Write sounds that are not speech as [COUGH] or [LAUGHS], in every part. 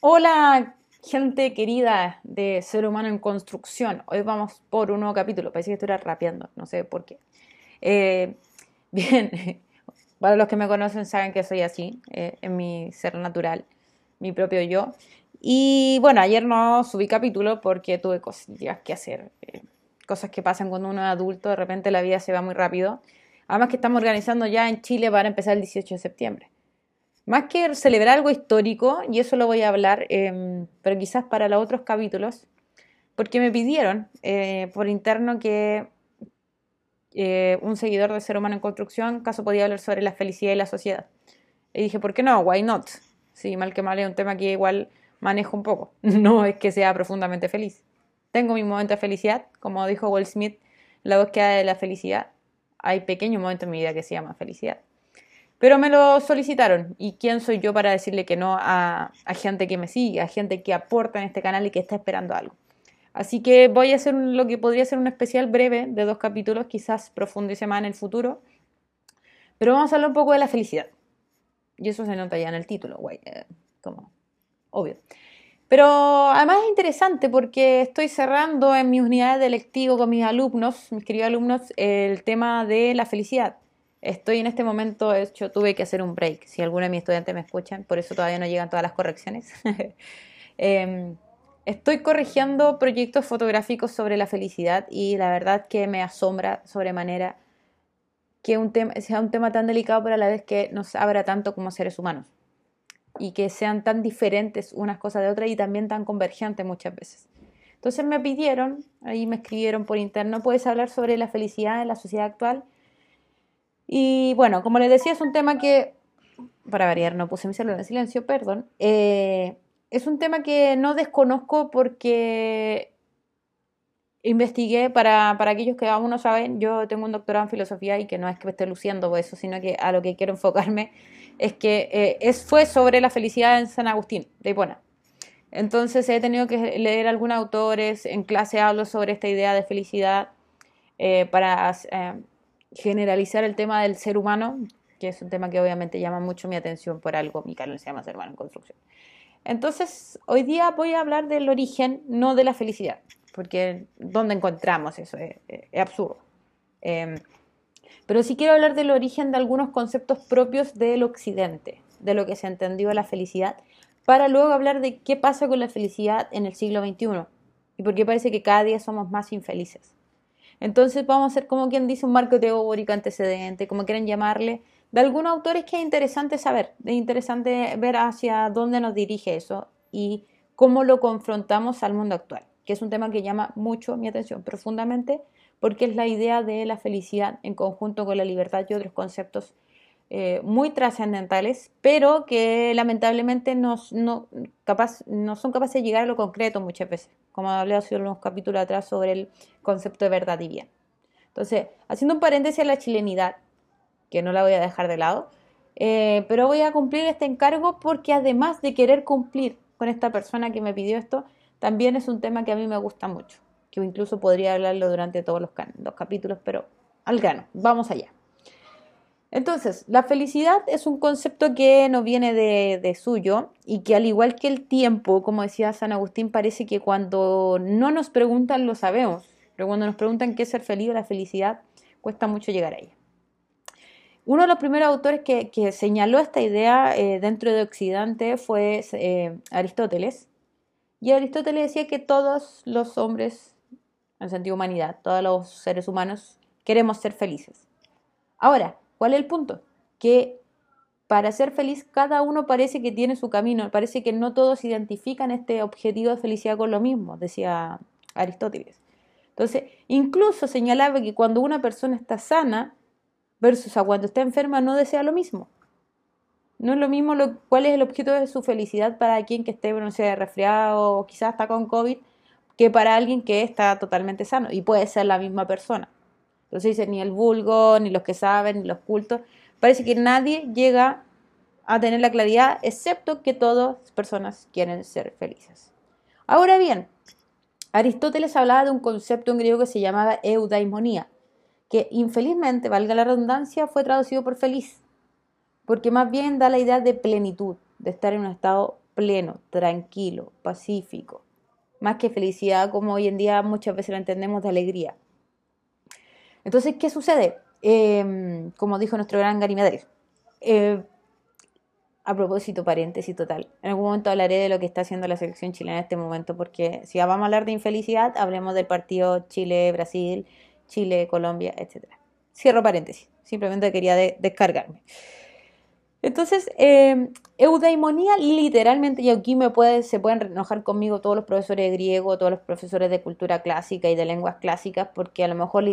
Hola, gente querida de Ser Humano en Construcción. Hoy vamos por un nuevo capítulo. Parece que estoy rapeando, no sé por qué. Eh, [LAUGHS] bien, para los que me conocen saben que soy así, eh, en mi ser natural, mi propio yo. Y bueno, ayer no subí capítulo porque tuve cosillas que hacer. Eh, cosas que pasan cuando uno es adulto, de repente la vida se va muy rápido. Además que estamos organizando ya en Chile para empezar el 18 de septiembre. Más que celebrar algo histórico, y eso lo voy a hablar, em, pero quizás para los otros capítulos, porque me pidieron eh, por interno que eh, un seguidor de Ser Humano en Construcción, caso podía hablar sobre la felicidad y la sociedad. Y dije, ¿por qué no? Why not? Sí, mal que mal es un tema que igual manejo un poco. [LAUGHS] No es que sea profundamente feliz. Tengo mi momento de felicidad, como dijo Will Smith, la búsqueda de la felicidad. Hay pequeños momentos en mi vida que se llaman felicidad. Pero me lo solicitaron. ¿Y quién soy yo para decirle que no a, gente que me sigue, a gente que aporta en este canal y que está esperando algo? Así que voy a hacer lo que podría ser un especial breve de dos capítulos, quizás profundice más en el futuro. Pero vamos a hablar un poco de la felicidad. Y eso se nota ya en el título, güey. Eh, como obvio. Pero además es interesante porque estoy cerrando en mi unidad de lectivo con mis alumnos, mis queridos alumnos, el tema de la felicidad. Estoy en este momento, hecho, tuve que hacer un break. Si alguno de mis estudiantes me escuchan, por eso todavía no llegan todas las correcciones. [LAUGHS] Em, estoy corrigiendo proyectos fotográficos sobre la felicidad y la verdad que me asombra sobremanera que un tema, sea un tema tan delicado, pero a la vez que nos abra tanto como seres humanos y que sean tan diferentes unas cosas de otras y también tan convergentes muchas veces. Entonces me pidieron, ahí me escribieron por interno, ¿puedes hablar sobre la felicidad en la sociedad actual? Y bueno, como les decía, es un tema que, para variar, no puse mi celular en silencio, perdón. Eh, es un tema que no desconozco porque investigué, para, aquellos que aún no saben, yo tengo un doctorado en filosofía y que no es que me esté luciendo por eso, sino que a lo que quiero enfocarme es que eh, es, fue sobre la felicidad en San Agustín, de Hipona. Entonces he tenido que leer algunos autores, en clase hablo sobre esta idea de felicidad eh, para generalizar el tema del ser humano, que es un tema que obviamente llama mucho mi atención por algo, mi canal se llama Ser Humano en Construcción. Entonces, hoy día voy a hablar del origen, no de la felicidad, porque ¿dónde encontramos eso? Es, absurdo. Em, pero sí quiero hablar del origen de algunos conceptos propios del occidente, de lo que se entendió la felicidad, para luego hablar de qué pasa con la felicidad en el siglo XXI y por qué parece que cada día somos más infelices. Entonces vamos a hacer como quien dice un marco teórico antecedente, como quieren llamarle, de algunos autores que es interesante saber, es interesante ver hacia dónde nos dirige eso y cómo lo confrontamos al mundo actual, que es un tema que llama mucho mi atención profundamente porque es la idea de la felicidad en conjunto con la libertad y otros conceptos eh, muy trascendentales, pero que lamentablemente no, capaz, no son capaces de llegar a lo concreto muchas veces, como hablé hace unos capítulos atrás sobre el concepto de verdad y bien. Entonces, haciendo un paréntesis a la chilenidad, que no la voy a dejar de lado, eh, pero voy a cumplir este encargo porque además de querer cumplir con esta persona que me pidió esto, también es un tema que a mí me gusta mucho, que incluso podría hablarlo durante todos los, los capítulos, pero al grano, vamos allá. Entonces, la felicidad es un concepto que no viene de, suyo y que al igual que el tiempo, como decía San Agustín, parece que cuando no nos preguntan lo sabemos, pero cuando nos preguntan qué es ser feliz o la felicidad, cuesta mucho llegar a ella. Uno de los primeros autores que, señaló esta idea eh, dentro de Occidente fue eh, Aristóteles. Y Aristóteles decía que todos los hombres, en sentido humanidad, todos los seres humanos, queremos ser felices. Ahora, ¿Cuál es el punto? Que para ser feliz cada uno parece que tiene su camino, parece que no todos identifican este objetivo de felicidad con lo mismo, decía Aristóteles. Entonces, incluso señalaba que cuando una persona está sana versus a cuando está enferma no desea lo mismo. No es lo mismo lo, cuál es el objeto de su felicidad para quien que esté, no sé, resfriado o quizás está con COVID, que para alguien que está totalmente sano y puede ser la misma persona. Entonces dice, ni el vulgo, ni los que saben, ni los cultos. Parece que nadie llega a tener la claridad, excepto que todas las personas quieren ser felices. Ahora bien, Aristóteles hablaba de un concepto en griego que se llamaba eudaimonía, que infelizmente, valga la redundancia, fue traducido por feliz, porque más bien da la idea de plenitud, de estar en un estado pleno, tranquilo, pacífico. Más que felicidad, como hoy en día muchas veces la entendemos de alegría. Entonces, ¿qué sucede? Em, como dijo nuestro gran Gary Medeiros, eh, a propósito, paréntesis total. En algún momento hablaré de lo que está haciendo la selección chilena en este momento, porque si vamos a hablar de infelicidad, hablemos del partido Chile-Brasil, Chile-Colombia, etc. Cierro paréntesis. Simplemente quería descargarme. Entonces, eh, eudaimonía literalmente, y aquí me puede, se pueden enojar conmigo todos los profesores de griego, todos los profesores de cultura clásica y de lenguas clásicas, porque a lo mejor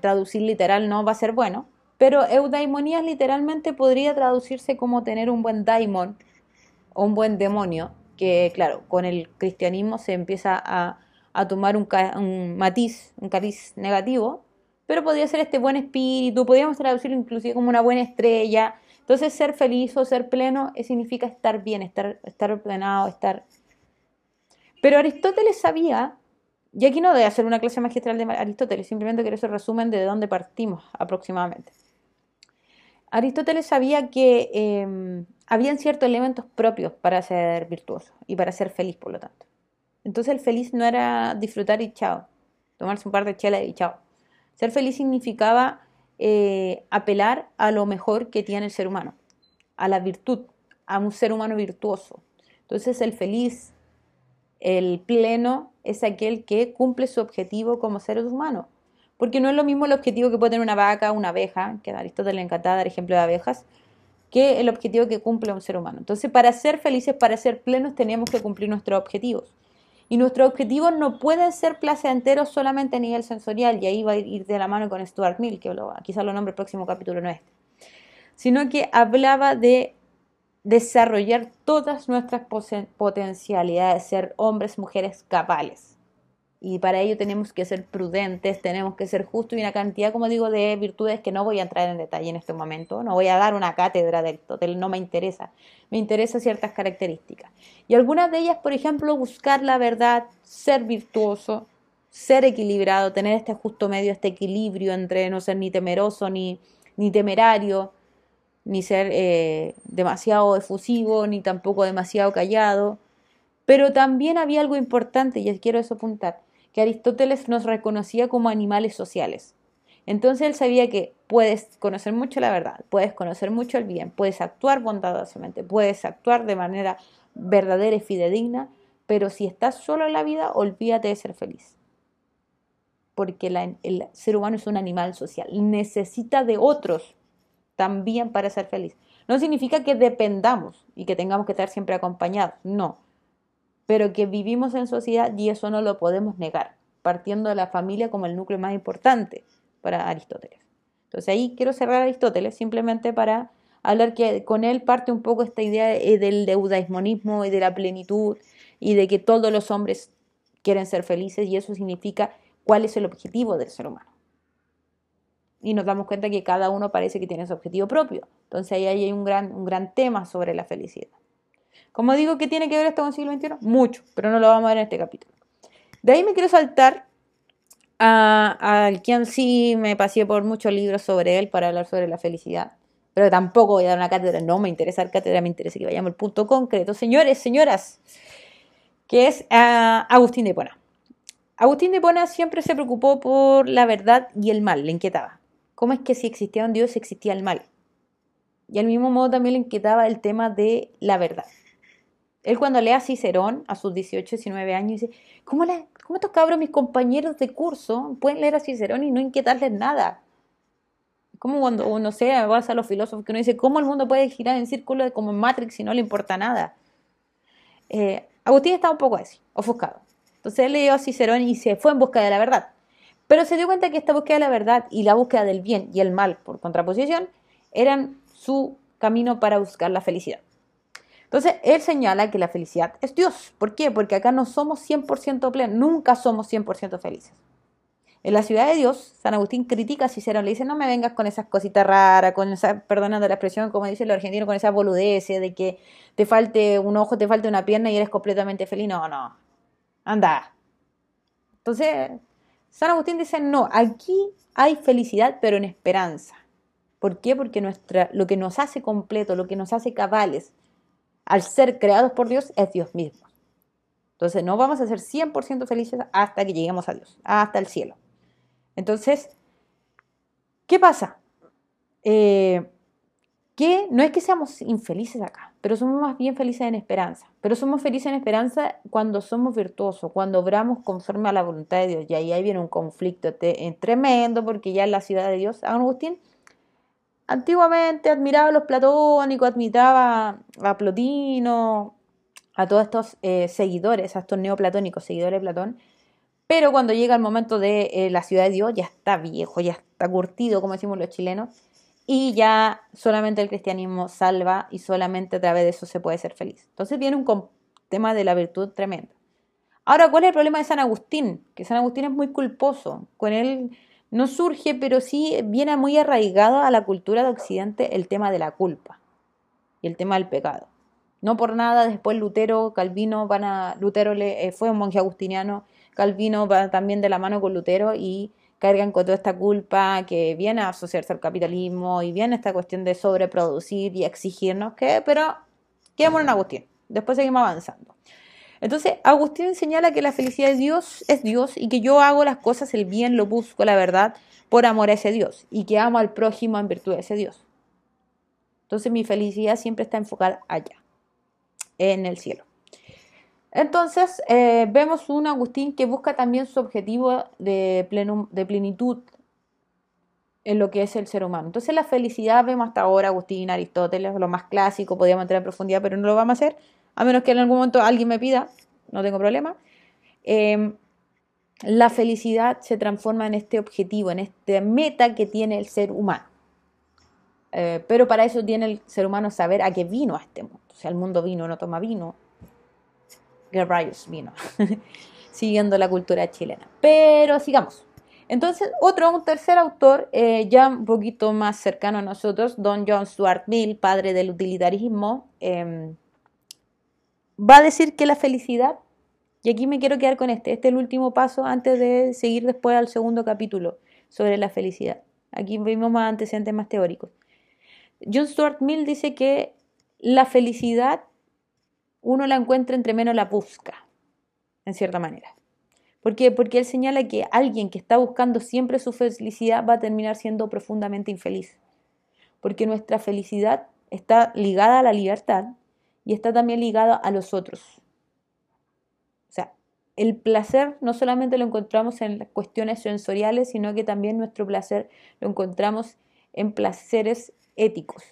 traducir literal no va a ser bueno, pero eudaimonía literalmente podría traducirse como tener un buen daimon o un buen demonio, que claro, con el cristianismo se empieza a, tomar un, un, matiz, un cariz negativo, pero podría ser este buen espíritu, podríamos traducirlo inclusive como una buena estrella. Entonces ser feliz o ser pleno significa estar bien, estar, estar ordenado, estar... Pero Aristóteles sabía, y aquí no a hacer una clase magistral de Aristóteles, simplemente quiero hacer resumen de dónde partimos aproximadamente. Aristóteles sabía que em, habían ciertos elementos propios para ser virtuoso y para ser feliz, por lo tanto. Entonces el feliz no era disfrutar y chao, tomarse un par de chelas y chao. Ser feliz significaba eh, apelar a lo mejor que tiene el ser humano, a la virtud, a un ser humano virtuoso. Entonces el feliz, el pleno, es aquel que cumple su objetivo como ser humano. Porque no es lo mismo el objetivo que puede tener una vaca, una abeja, que a Aristóteles le encantaba dar ejemplo de abejas, que el objetivo que cumple un ser humano. Entonces, para ser felices, para ser plenos, tenemos que cumplir nuestros objetivos. Y nuestros objetivos no pueden ser placenteros solamente a nivel sensorial, y ahí va a ir de la mano con Stuart Mill, que quizás lo nombre el próximo capítulo, no este, sino que hablaba de desarrollar todas nuestras potencialidades, ser hombres, mujeres capaces y para ello tenemos que ser prudentes, tenemos que ser justos y una cantidad, como digo, de virtudes que no voy a entrar en detalle en este momento, no voy a dar una cátedra del Aristóteles, no me interesa, me interesan ciertas características. Y algunas de ellas, por ejemplo, buscar la verdad, ser virtuoso, ser equilibrado, tener este justo medio, este equilibrio entre no ser ni temeroso ni, ni temerario, ni ser eh, demasiado efusivo, ni tampoco demasiado callado. Pero también había algo importante, y quiero eso apuntar, que Aristóteles nos reconocía como animales sociales. Entonces él sabía que puedes conocer mucho la verdad, puedes conocer mucho el bien, puedes actuar bondadosamente, puedes actuar de manera verdadera y fidedigna, pero si estás solo en la vida, olvídate de ser feliz. Porque el ser humano es un animal social, necesita de otros también para ser feliz. No significa que dependamos y que tengamos que estar siempre acompañados, no pero que vivimos en sociedad y eso no lo podemos negar, partiendo de la familia como el núcleo más importante para Aristóteles. Entonces ahí quiero cerrar Aristóteles simplemente para hablar que con él parte un poco esta idea del deudaismonismo y de la plenitud y de que todos los hombres quieren ser felices y eso significa cuál es el objetivo del ser humano. Y nos damos cuenta que cada uno parece que tiene su objetivo propio. Entonces ahí hay un gran, un gran tema sobre la felicidad. ¿Cómo digo que tiene que ver esto con el siglo XXI? Mucho, pero no lo vamos a ver en este capítulo. De ahí me quiero saltar al quien sí me pasé por muchos libros sobre él para hablar sobre la felicidad. Pero tampoco voy a dar una cátedra, no me interesa la cátedra, me interesa que vayamos al punto concreto. Señores, señoras, que es Agustín de Pona. Agustín de Pona siempre se preocupó por la verdad y el mal, le inquietaba. ¿Cómo es que si existía un Dios existía el mal? Y al mismo modo también le inquietaba el tema de la verdad. Él cuando lee a Cicerón a sus 18, 19 años dice, ¿cómo, ¿cómo estos cabros, mis compañeros de curso, pueden leer a Cicerón y no inquietarles nada? Como cuando uno sea, vas a los filósofos que uno dice, ¿cómo el mundo puede girar en círculo como en Matrix y no le importa nada? Eh, Agustín estaba un poco así, ofuscado. Entonces él leyó a Cicerón y se fue en busca de la verdad. Pero se dio cuenta que esta búsqueda de la verdad y la búsqueda del bien y el mal, por contraposición, eran su camino para buscar la felicidad. Entonces, él señala que la felicidad es Dios. ¿Por qué? Porque acá no somos 100% plenos, nunca somos 100% felices. En la ciudad de Dios, San Agustín critica a Cicerón, le dice, no me vengas con esas cositas raras, con esa, perdonando la expresión, como dice el argentino, con esa boludez de que te falte un ojo, te falte una pierna y eres completamente feliz. No, no, anda. Entonces, San Agustín dice, no, aquí hay felicidad, pero en esperanza. ¿Por qué? Porque nuestra, lo que nos hace completo, lo que nos hace cabales, al ser creados por Dios, es Dios mismo. Entonces no vamos a ser 100% felices hasta que lleguemos a Dios, hasta el cielo. Entonces, ¿qué pasa? Eh, que no es que seamos infelices acá, pero somos más bien felices en esperanza. Pero somos felices en esperanza cuando somos virtuosos, cuando obramos conforme a la voluntad de Dios. Y ahí, viene un conflicto tremendo, porque ya en la ciudad de Dios, Agustín antiguamente admiraba a los platónicos, admiraba a Plotino, a todos estos eh, seguidores, a estos neoplatónicos, seguidores de Platón. Pero cuando llega el momento de eh, la ciudad de Dios, ya está viejo, ya está curtido, como decimos los chilenos, y ya solamente el cristianismo salva y solamente a través de eso se puede ser feliz. Entonces viene un tema de la virtud tremenda. Ahora, ¿cuál es el problema de San Agustín? Que San Agustín es muy culposo. Con él no surge, pero sí viene muy arraigado a la cultura de Occidente el tema de la culpa y el tema del pecado. No por nada, después Lutero, Calvino van a. Lutero le, eh, fue un monje agustiniano, Calvino va también de la mano con Lutero y cargan con toda esta culpa que viene a asociarse al capitalismo y viene esta cuestión de sobreproducir y exigirnos que, pero quedamos en Agustín, después seguimos avanzando. Entonces, Agustín señala que la felicidad de Dios es Dios y que yo hago las cosas, el bien, lo busco, la verdad, por amor a ese Dios y que amo al prójimo en virtud de ese Dios. Entonces, mi felicidad siempre está enfocada allá, en el cielo. Entonces, eh, vemos un Agustín que busca también su objetivo de, de plenitud en lo que es el ser humano. Entonces, la felicidad vemos hasta ahora Agustín, Aristóteles, lo más clásico, podríamos entrar en profundidad, pero no lo vamos a hacer, a menos que en algún momento alguien me pida, no tengo problema. Em, la felicidad se transforma en este objetivo, en esta meta que tiene el ser humano. Eh, pero para eso tiene el ser humano saber a qué vino a este mundo. O sea, el mundo vino, no toma vino, rayos vino, [LAUGHS] siguiendo la cultura chilena. Pero sigamos. Entonces, otro, un tercer autor, eh, ya un poquito más cercano a nosotros, Don John Stuart Mill, padre del utilitarismo, em, va a decir que la felicidad, y aquí me quiero quedar con este, este es el último paso antes de seguir después al segundo capítulo sobre la felicidad. Aquí vimos más antecedentes más teóricos. John Stuart Mill dice que la felicidad uno la encuentra entre menos la busca, en cierta manera. ¿Por qué? Porque él señala que alguien que está buscando siempre su felicidad va a terminar siendo profundamente infeliz. Porque nuestra felicidad está ligada a la libertad y está también ligada a los otros. O sea, el placer no solamente lo encontramos en cuestiones sensoriales, sino que también nuestro placer lo encontramos en placeres éticos.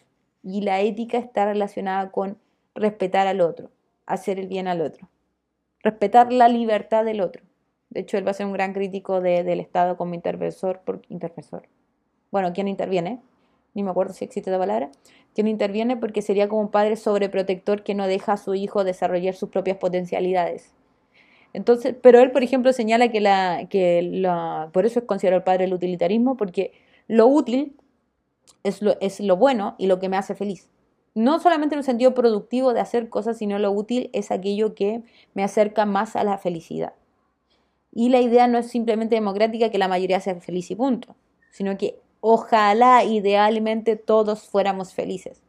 Y la ética está relacionada con respetar al otro hacer el bien al otro, respetar la libertad del otro. De hecho, él va a ser un gran crítico del Estado como interventor, por, interventor. Bueno, ¿quién interviene? Ni me acuerdo si existe la palabra. ¿Quién interviene? Porque sería como un padre sobreprotector que no deja a su hijo desarrollar sus propias potencialidades. Entonces, pero él, por ejemplo, señala que la, que la, por eso es considerado el padre del utilitarismo, porque lo útil es lo, es lo bueno y lo que me hace feliz no solamente en un sentido productivo de hacer cosas, sino lo útil es aquello que me acerca más a la felicidad. Y la idea no es simplemente democrática que la mayoría sea feliz y punto, sino que ojalá idealmente todos fuéramos felices.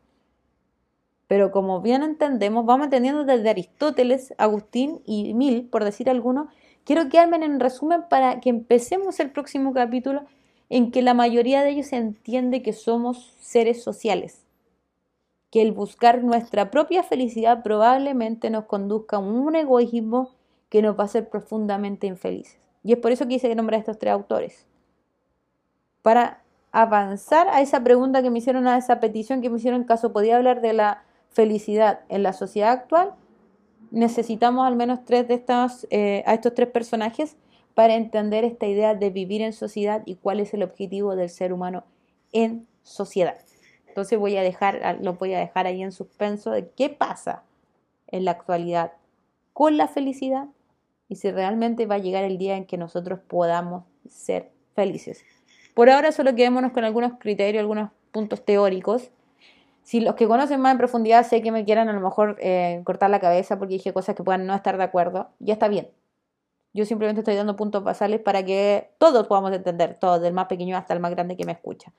Pero como bien entendemos, vamos entendiendo desde Aristóteles, Agustín y Mil, por decir alguno, quiero quedarme en resumen para que empecemos el próximo capítulo en que la mayoría de ellos entiende que somos seres sociales que el buscar nuestra propia felicidad probablemente nos conduzca a un egoísmo que nos va a hacer profundamente infelices. Y es por eso que hice nombrar a estos tres autores. Para avanzar a esa pregunta que me hicieron, a esa petición que me hicieron, caso podía hablar de la felicidad en la sociedad actual, necesitamos al menos tres de estas, eh, a estos tres personajes para entender esta idea de vivir en sociedad y cuál es el objetivo del ser humano en sociedad. Entonces voy a dejar, lo voy a dejar ahí en suspenso de qué pasa en la actualidad con la felicidad y si realmente va a llegar el día en que nosotros podamos ser felices. Por ahora solo quedémonos con algunos criterios, algunos puntos teóricos. Si los que conocen más en profundidad sé que me quieran a lo mejor eh, cortar la cabeza porque dije cosas que puedan no estar de acuerdo, ya está bien. Yo simplemente estoy dando puntos basales para que todos podamos entender, todos, del más pequeño hasta el más grande que me escucha.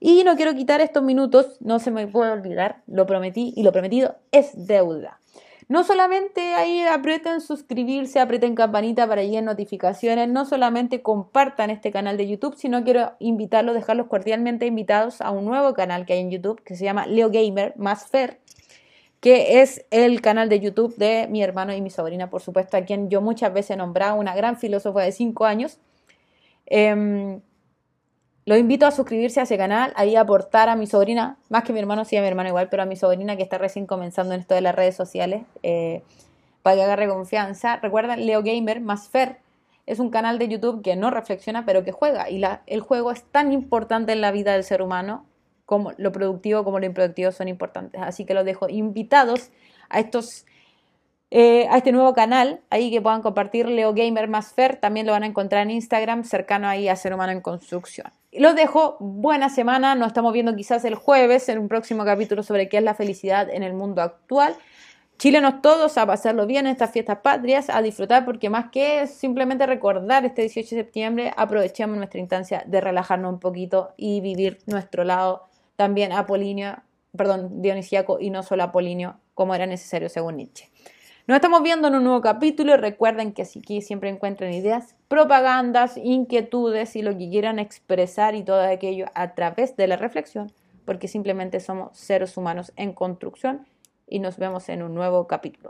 Y no quiero quitar estos minutos, no se me puede olvidar, lo prometí y lo prometido es deuda. No solamente ahí aprieten suscribirse, aprieten campanita para llegar notificaciones, no solamente compartan este canal de YouTube, sino quiero invitarlos, dejarlos cordialmente invitados a un nuevo canal que hay en YouTube que se llama Leo Gamer más Fer, que es el canal de YouTube de mi hermano y mi sobrina, por supuesto, a quien yo muchas veces he nombrado, una gran filósofa de 5 años. Eh, los invito a suscribirse a ese canal, ahí a aportar a mi sobrina, más que mi hermano, sí a mi hermano igual, pero a mi sobrina que está recién comenzando en esto de las redes sociales, eh, para que agarre confianza. Recuerden, Leo Gamer más Fer es un canal de YouTube que no reflexiona, pero que juega. Y el juego es tan importante en la vida del ser humano como lo productivo como lo improductivo son importantes. Así que los dejo invitados a estos eh, a este nuevo canal, ahí que puedan compartir Leo Gamer más Fer, también lo van a encontrar en Instagram, cercano ahí a Ser Humano en Construcción. Los dejo, buena semana, nos estamos viendo quizás el jueves en un próximo capítulo sobre qué es la felicidad en el mundo actual. Chilenos todos a pasarlo bien en estas fiestas patrias, a disfrutar porque más que simplemente recordar este 18 de septiembre, aprovechemos nuestra instancia de relajarnos un poquito y vivir nuestro lado también apolíneo, perdón, dionisíaco y no solo apolíneo como era necesario según Nietzsche. Nos estamos viendo en un nuevo capítulo recuerden que aquí siempre encuentran ideas, propagandas, inquietudes y lo que quieran expresar y todo aquello a través de la reflexión, porque simplemente somos seres humanos en construcción y nos vemos en un nuevo capítulo.